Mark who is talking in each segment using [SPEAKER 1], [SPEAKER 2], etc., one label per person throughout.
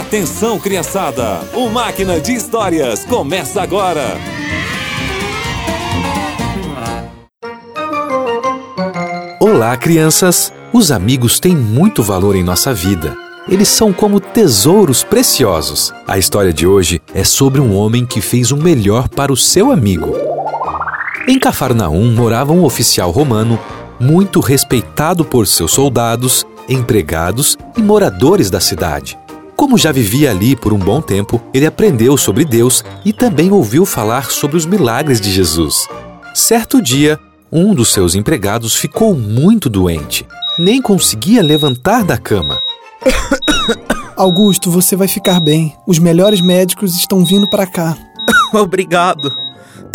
[SPEAKER 1] Atenção, criançada! O Máquina de Histórias começa agora!
[SPEAKER 2] Olá, crianças! Os amigos têm muito valor em nossa vida. Eles são como tesouros preciosos. A história de hoje é sobre um homem que fez o melhor para o seu amigo. Em Cafarnaum morava um oficial romano muito respeitado por seus soldados, empregados e moradores da cidade. Como já vivia ali por um bom tempo, ele aprendeu sobre Deus e também ouviu falar sobre os milagres de Jesus. Certo dia, um dos seus empregados ficou muito doente. Nem conseguia levantar da cama.
[SPEAKER 3] Augusto, você vai ficar bem. Os melhores médicos estão vindo para cá.
[SPEAKER 4] Obrigado.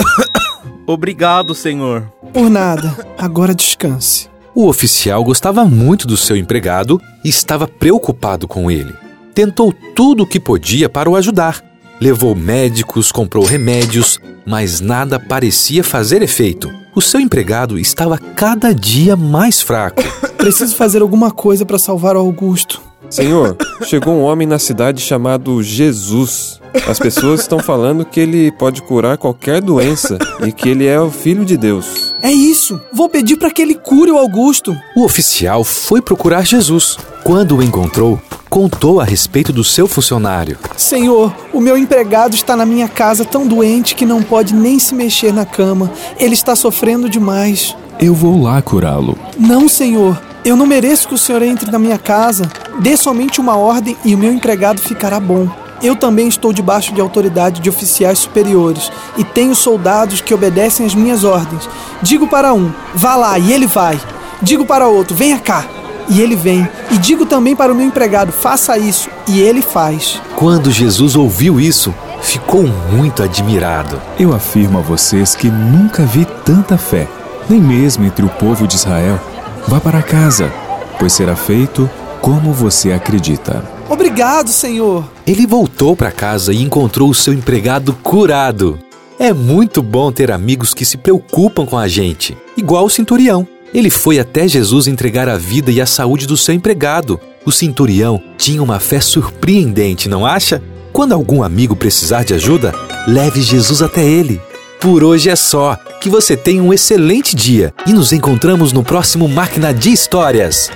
[SPEAKER 4] Obrigado, senhor.
[SPEAKER 3] Por nada. Agora descanse.
[SPEAKER 2] O oficial gostava muito do seu empregado e estava preocupado com ele. Tentou tudo o que podia para o ajudar. Levou médicos, comprou remédios, mas nada parecia fazer efeito. O seu empregado estava cada dia mais fraco.
[SPEAKER 3] Preciso fazer alguma coisa para salvar o Augusto.
[SPEAKER 5] Senhor, chegou um homem na cidade chamado Jesus. As pessoas estão falando que ele pode curar qualquer doença e que ele é o filho de Deus.
[SPEAKER 3] É isso. Vou pedir para que ele cure o Augusto.
[SPEAKER 2] O oficial foi procurar Jesus. Quando o encontrou, contou a respeito do seu funcionário.
[SPEAKER 3] Senhor, o meu empregado está na minha casa tão doente que não pode nem se mexer na cama. Ele está sofrendo demais.
[SPEAKER 6] Eu vou lá curá-lo.
[SPEAKER 3] Não, senhor. Eu não mereço que o senhor entre na minha casa. Dê somente uma ordem e o meu empregado ficará bom. Eu também estou debaixo de autoridade de oficiais superiores e tenho soldados que obedecem às minhas ordens. Digo para um, vá lá, e ele vai. Digo para outro, venha cá, e ele vem. E digo também para o meu empregado, faça isso, e ele faz.
[SPEAKER 2] Quando Jesus ouviu isso, ficou muito admirado.
[SPEAKER 6] Eu afirmo a vocês que nunca vi tanta fé, nem mesmo entre o povo de Israel. Vá para casa, pois será feito como você acredita.
[SPEAKER 3] Obrigado, Senhor.
[SPEAKER 2] Ele voltou para casa e encontrou o seu empregado curado. É muito bom ter amigos que se preocupam com a gente, igual o centurião. Ele foi até Jesus entregar a vida e a saúde do seu empregado. O centurião tinha uma fé surpreendente, não acha? Quando algum amigo precisar de ajuda, leve Jesus até ele. Por hoje é só. Que você tenha um excelente dia e nos encontramos no próximo Máquina de Histórias.